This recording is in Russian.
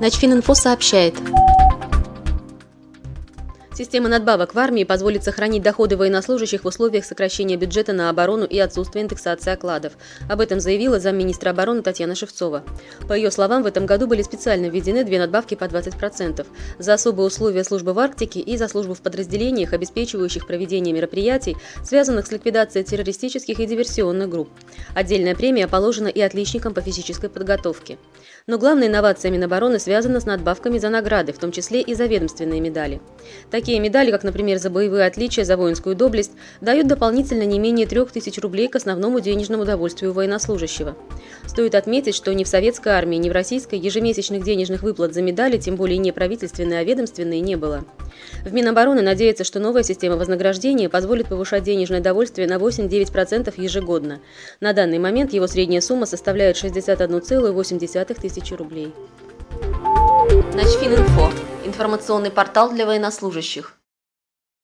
Начфининфо сообщает. Система надбавок в армии позволит сохранить доходы военнослужащих в условиях сокращения бюджета на оборону и отсутствия индексации окладов. Об этом заявила замминистра обороны Татьяна Шевцова. По ее словам, в этом году были специально введены две надбавки по 20% за особые условия службы в Арктике и за службу в подразделениях, обеспечивающих проведение мероприятий, связанных с ликвидацией террористических и диверсионных групп. Отдельная премия положена и отличникам по физической подготовке. Но главная инновация Минобороны связана с надбавками за награды, в том числе и за ведомственные медали. Такие Такие медали, как, например, за боевые отличия, за воинскую доблесть, дают дополнительно не менее 3000 рублей к основному денежному удовольствию военнослужащего. Стоит отметить, что ни в советской армии, ни в российской ежемесячных денежных выплат за медали, тем более не правительственные, а ведомственные, не было. В Минобороны надеется, что новая система вознаграждения позволит повышать денежное довольствие на 8-9% ежегодно. На данный момент его средняя сумма составляет 61,8 тысячи рублей. Начфининфо информационный портал для военнослужащих.